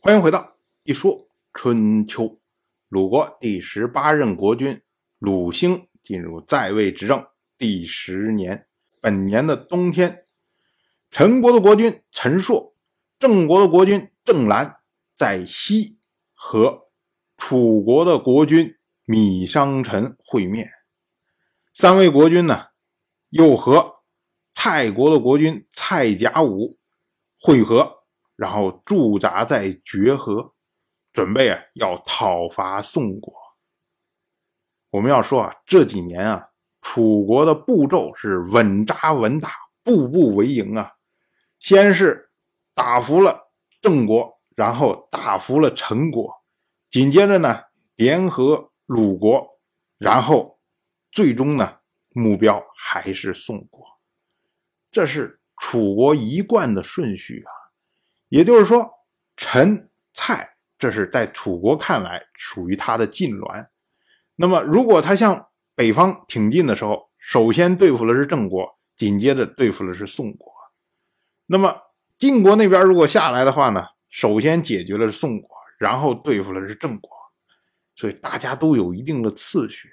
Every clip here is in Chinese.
欢迎回到《一说春秋》。鲁国第十八任国君鲁兴进入在位执政第十年。本年的冬天，陈国的国君陈硕、郑国的国君郑兰在西和楚国的国君米商臣会面。三位国君呢，又和蔡国的国君蔡甲午会合。然后驻扎在绝河，准备啊要讨伐宋国。我们要说啊，这几年啊，楚国的步骤是稳扎稳打，步步为营啊。先是打服了郑国，然后打服了陈国，紧接着呢联合鲁国，然后最终呢目标还是宋国。这是楚国一贯的顺序啊。也就是说，陈、蔡这是在楚国看来属于他的近栾。那么，如果他向北方挺进的时候，首先对付的是郑国，紧接着对付的是宋国。那么，晋国那边如果下来的话呢，首先解决了宋国，然后对付的是郑国。所以大家都有一定的次序。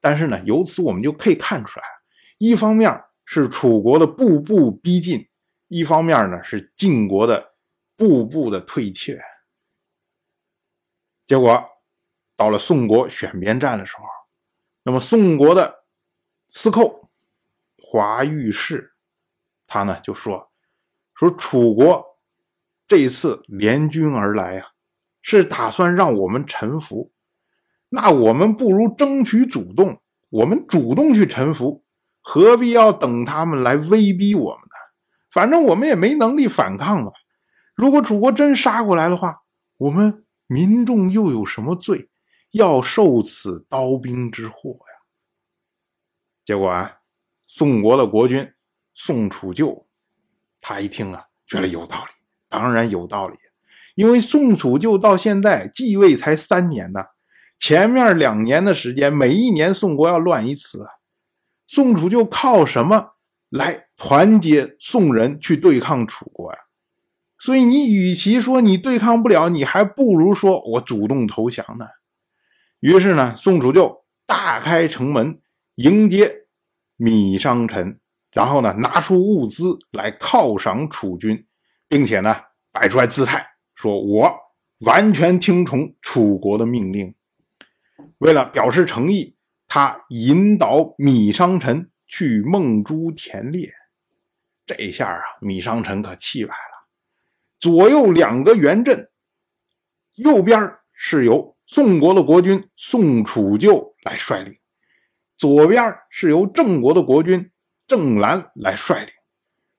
但是呢，由此我们就可以看出来，一方面是楚国的步步逼近，一方面呢是晋国的。步步的退却，结果到了宋国选边站的时候，那么宋国的司寇华御士，他呢就说说楚国这一次联军而来啊，是打算让我们臣服，那我们不如争取主动，我们主动去臣服，何必要等他们来威逼我们呢？反正我们也没能力反抗嘛。如果楚国真杀过来的话，我们民众又有什么罪，要受此刀兵之祸呀？结果啊，宋国的国君宋楚就，他一听啊，觉得有道理，当然有道理，因为宋楚就到现在继位才三年呢，前面两年的时间，每一年宋国要乱一次，宋楚就靠什么来团结宋人去对抗楚国呀？所以你与其说你对抗不了，你还不如说我主动投降呢。于是呢，宋楚就大开城门迎接米商臣，然后呢拿出物资来犒赏楚军，并且呢摆出来姿态，说我完全听从楚国的命令。为了表示诚意，他引导米商臣去孟珠田猎。这下啊，米商臣可气歪了。左右两个圆阵，右边是由宋国的国君宋楚就来率领，左边是由郑国的国君郑兰来率领，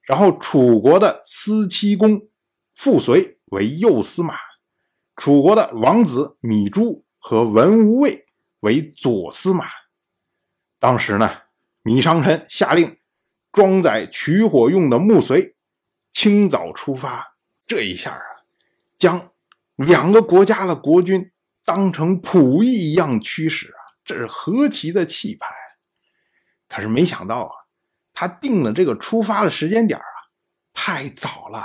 然后楚国的司七公傅随为右司马，楚国的王子米朱和文无畏为左司马。当时呢，米商臣下令装载取火用的木随，清早出发。这一下啊，将两个国家的国君当成仆役一样驱使啊，这是何其的气派！可是没想到啊，他定了这个出发的时间点啊，太早了，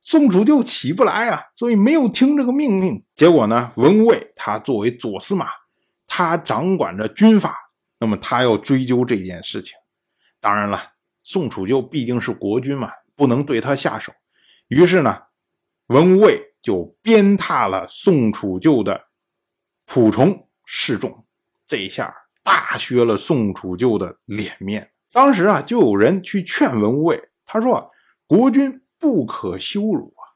宋楚就起不来啊，所以没有听这个命令。结果呢，文无畏他作为左司马，他掌管着军法，那么他要追究这件事情。当然了，宋楚就毕竟是国君嘛，不能对他下手。于是呢，文无畏就鞭挞了宋楚旧的仆从示众，这一下大削了宋楚旧的脸面。当时啊，就有人去劝文无畏，他说：“国君不可羞辱啊！”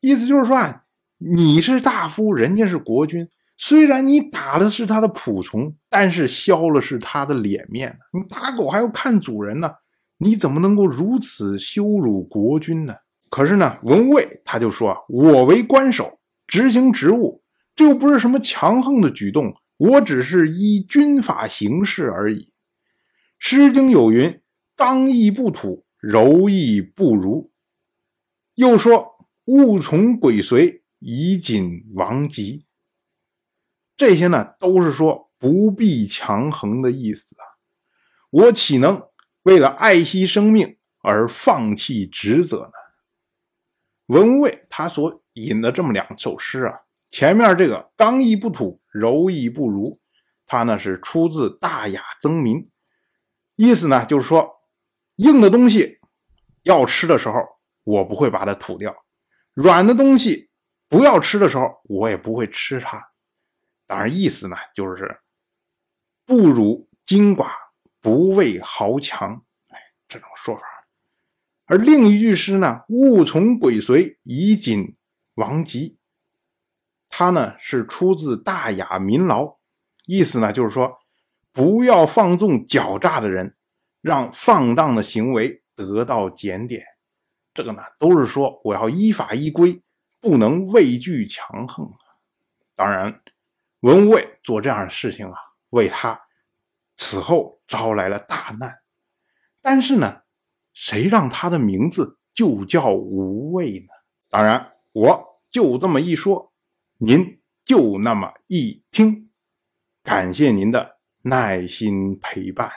意思就是说啊，你是大夫，人家是国君，虽然你打的是他的仆从，但是削了是他的脸面。你打狗还要看主人呢，你怎么能够如此羞辱国君呢？可是呢，文无畏他就说：“我为官守，执行职务，这又不是什么强横的举动，我只是依军法行事而已。”《诗经》有云：“刚毅不土，柔毅不如。”又说：“物从鬼随，以谨亡吉。”这些呢，都是说不必强横的意思啊！我岂能为了爱惜生命而放弃职责呢？文卫他所引的这么两首诗啊。前面这个刚毅不土，柔亦不如，它呢是出自《大雅·曾民》，意思呢就是说，硬的东西要吃的时候，我不会把它吐掉；软的东西不要吃的时候，我也不会吃它。当然，意思呢就是不辱精寡，不畏豪强，哎，这种说法。而另一句诗呢，“勿从鬼随，以谨王吉”，它呢是出自《大雅·民劳》，意思呢就是说，不要放纵狡诈的人，让放荡的行为得到检点。这个呢都是说我要依法依规，不能畏惧强横。当然。文无畏做这样的事情啊，为他此后招来了大难。但是呢，谁让他的名字就叫无畏呢？当然，我就这么一说，您就那么一听。感谢您的耐心陪伴。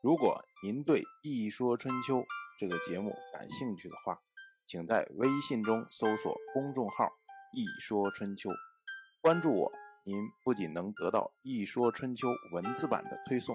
如果您对《一说春秋》这个节目感兴趣的话，请在微信中搜索公众号“一说春秋”。关注我，您不仅能得到《一说春秋》文字版的推送，